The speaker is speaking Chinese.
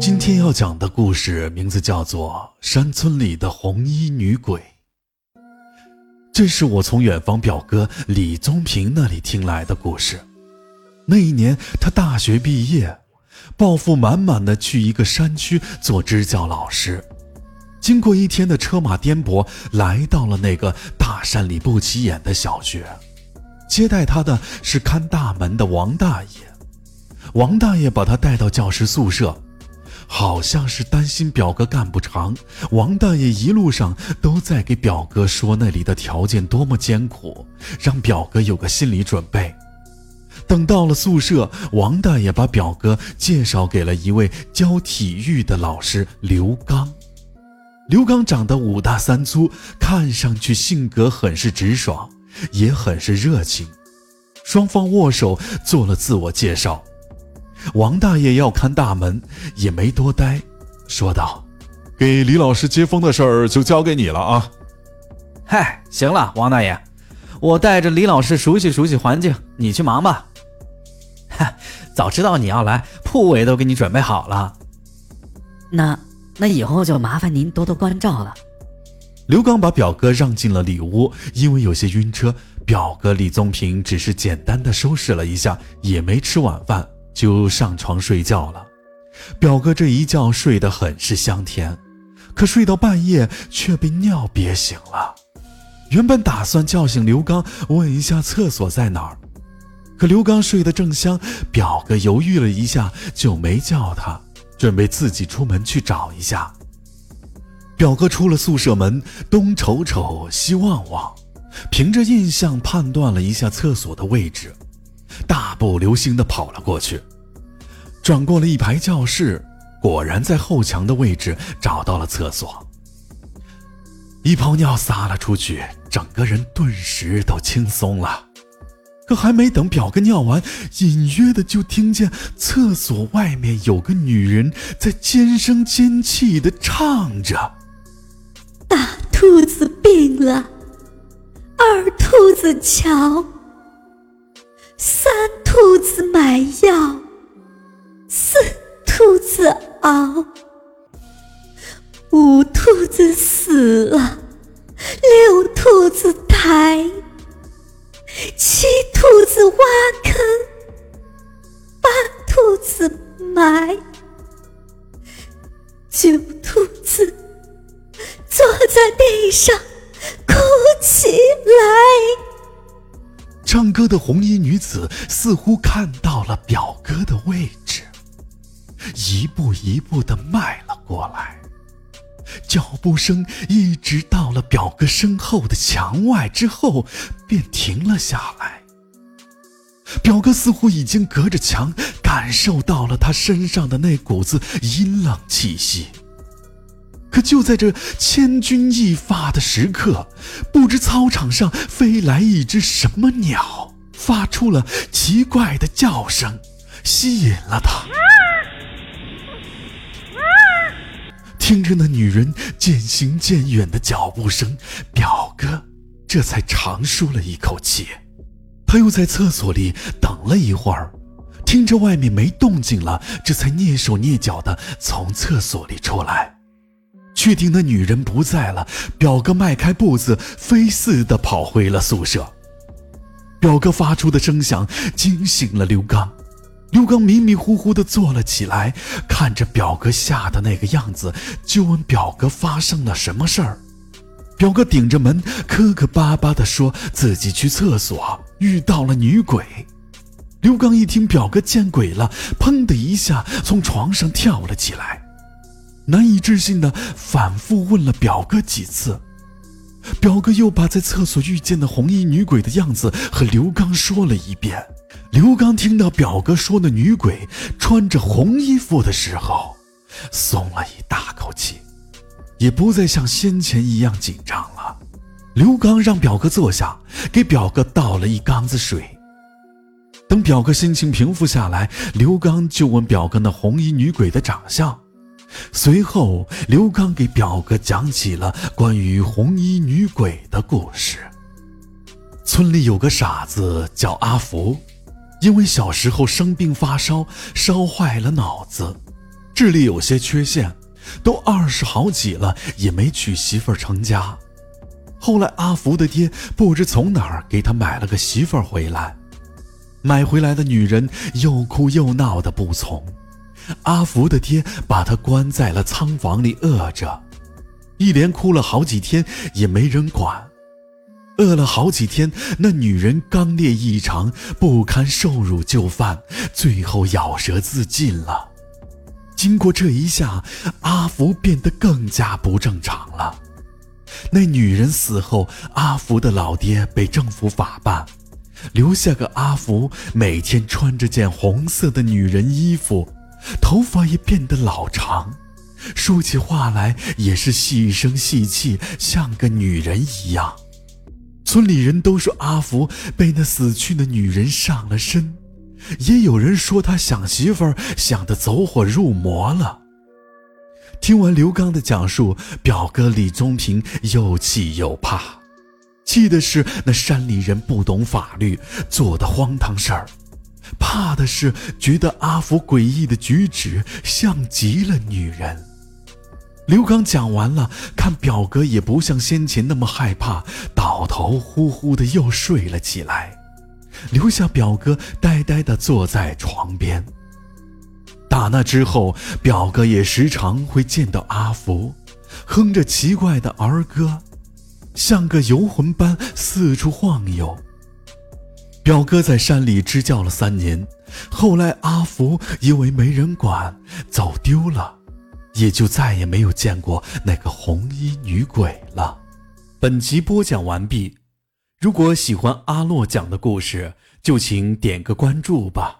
今天要讲的故事名字叫做《山村里的红衣女鬼》。这是我从远方表哥李宗平那里听来的故事。那一年，他大学毕业，抱负满满的去一个山区做支教老师。经过一天的车马颠簸，来到了那个大山里不起眼的小学。接待他的是看大门的王大爷。王大爷把他带到教师宿舍。好像是担心表哥干不长，王大爷一路上都在给表哥说那里的条件多么艰苦，让表哥有个心理准备。等到了宿舍，王大爷把表哥介绍给了一位教体育的老师刘刚。刘刚长得五大三粗，看上去性格很是直爽，也很是热情。双方握手做了自我介绍。王大爷要看大门，也没多待，说道：“给李老师接风的事儿就交给你了啊。”“嗨，行了，王大爷，我带着李老师熟悉熟悉环境，你去忙吧。”“哈，早知道你要来，铺位都给你准备好了。”“那那以后就麻烦您多多关照了。”刘刚把表哥让进了里屋，因为有些晕车，表哥李宗平只是简单的收拾了一下，也没吃晚饭。就上床睡觉了，表哥这一觉睡得很是香甜，可睡到半夜却被尿憋醒了。原本打算叫醒刘刚问一下厕所在哪儿，可刘刚睡得正香，表哥犹豫了一下就没叫他，准备自己出门去找一下。表哥出了宿舍门，东瞅瞅西望望，凭着印象判断了一下厕所的位置。大步流星地跑了过去，转过了一排教室，果然在后墙的位置找到了厕所。一泡尿撒了出去，整个人顿时都轻松了。可还没等表哥尿完，隐约的就听见厕所外面有个女人在尖声尖气的唱着：“大兔子病了，二兔子瞧。”兔子买药，四兔子熬，五兔子死了，六兔子抬，七兔子挖坑，八兔子埋，九兔子坐在地上哭起来。唱歌的红衣女子似乎看到了表哥的位置，一步一步的迈了过来，脚步声一直到了表哥身后的墙外之后，便停了下来。表哥似乎已经隔着墙感受到了他身上的那股子阴冷气息。可就在这千钧一发的时刻，不知操场上飞来一只什么鸟，发出了奇怪的叫声，吸引了他。听着那女人渐行渐远的脚步声，表哥这才长舒了一口气。他又在厕所里等了一会儿，听着外面没动静了，这才蹑手蹑脚的从厕所里出来。确定那女人不在了，表哥迈开步子，飞似的跑回了宿舍。表哥发出的声响惊醒了刘刚，刘刚迷迷糊糊的坐了起来，看着表哥吓的那个样子，就问表哥发生了什么事儿。表哥顶着门，磕磕巴巴的说自己去厕所遇到了女鬼。刘刚一听表哥见鬼了，砰的一下从床上跳了起来。难以置信的反复问了表哥几次，表哥又把在厕所遇见的红衣女鬼的样子和刘刚说了一遍。刘刚听到表哥说的女鬼穿着红衣服的时候，松了一大口气，也不再像先前一样紧张了。刘刚让表哥坐下，给表哥倒了一缸子水。等表哥心情平复下来，刘刚就问表哥那红衣女鬼的长相。随后，刘刚给表哥讲起了关于红衣女鬼的故事。村里有个傻子叫阿福，因为小时候生病发烧，烧坏了脑子，智力有些缺陷，都二十好几了也没娶媳妇成家。后来阿福的爹不知从哪儿给他买了个媳妇儿回来，买回来的女人又哭又闹的不从，阿福的爹把他关在了仓房里饿着，一连哭了好几天也没人管。饿了好几天，那女人刚烈异常，不堪受辱就范，最后咬舌自尽了。经过这一下，阿福变得更加不正常了。那女人死后，阿福的老爹被政府法办，留下个阿福，每天穿着件红色的女人衣服，头发也变得老长，说起话来也是细声细气，像个女人一样。村里人都说阿福被那死去的女人上了身，也有人说他想媳妇儿想得走火入魔了。听完刘刚的讲述，表哥李宗平又气又怕，气的是那山里人不懂法律做的荒唐事儿，怕的是觉得阿福诡异的举止像极了女人。刘刚讲完了，看表哥也不像先前那么害怕，倒头呼呼的又睡了起来，留下表哥呆呆的坐在床边。打那之后，表哥也时常会见到阿福，哼着奇怪的儿歌，像个游魂般四处晃悠。表哥在山里支教了三年，后来阿福因为没人管，走丢了。也就再也没有见过那个红衣女鬼了。本集播讲完毕，如果喜欢阿洛讲的故事，就请点个关注吧。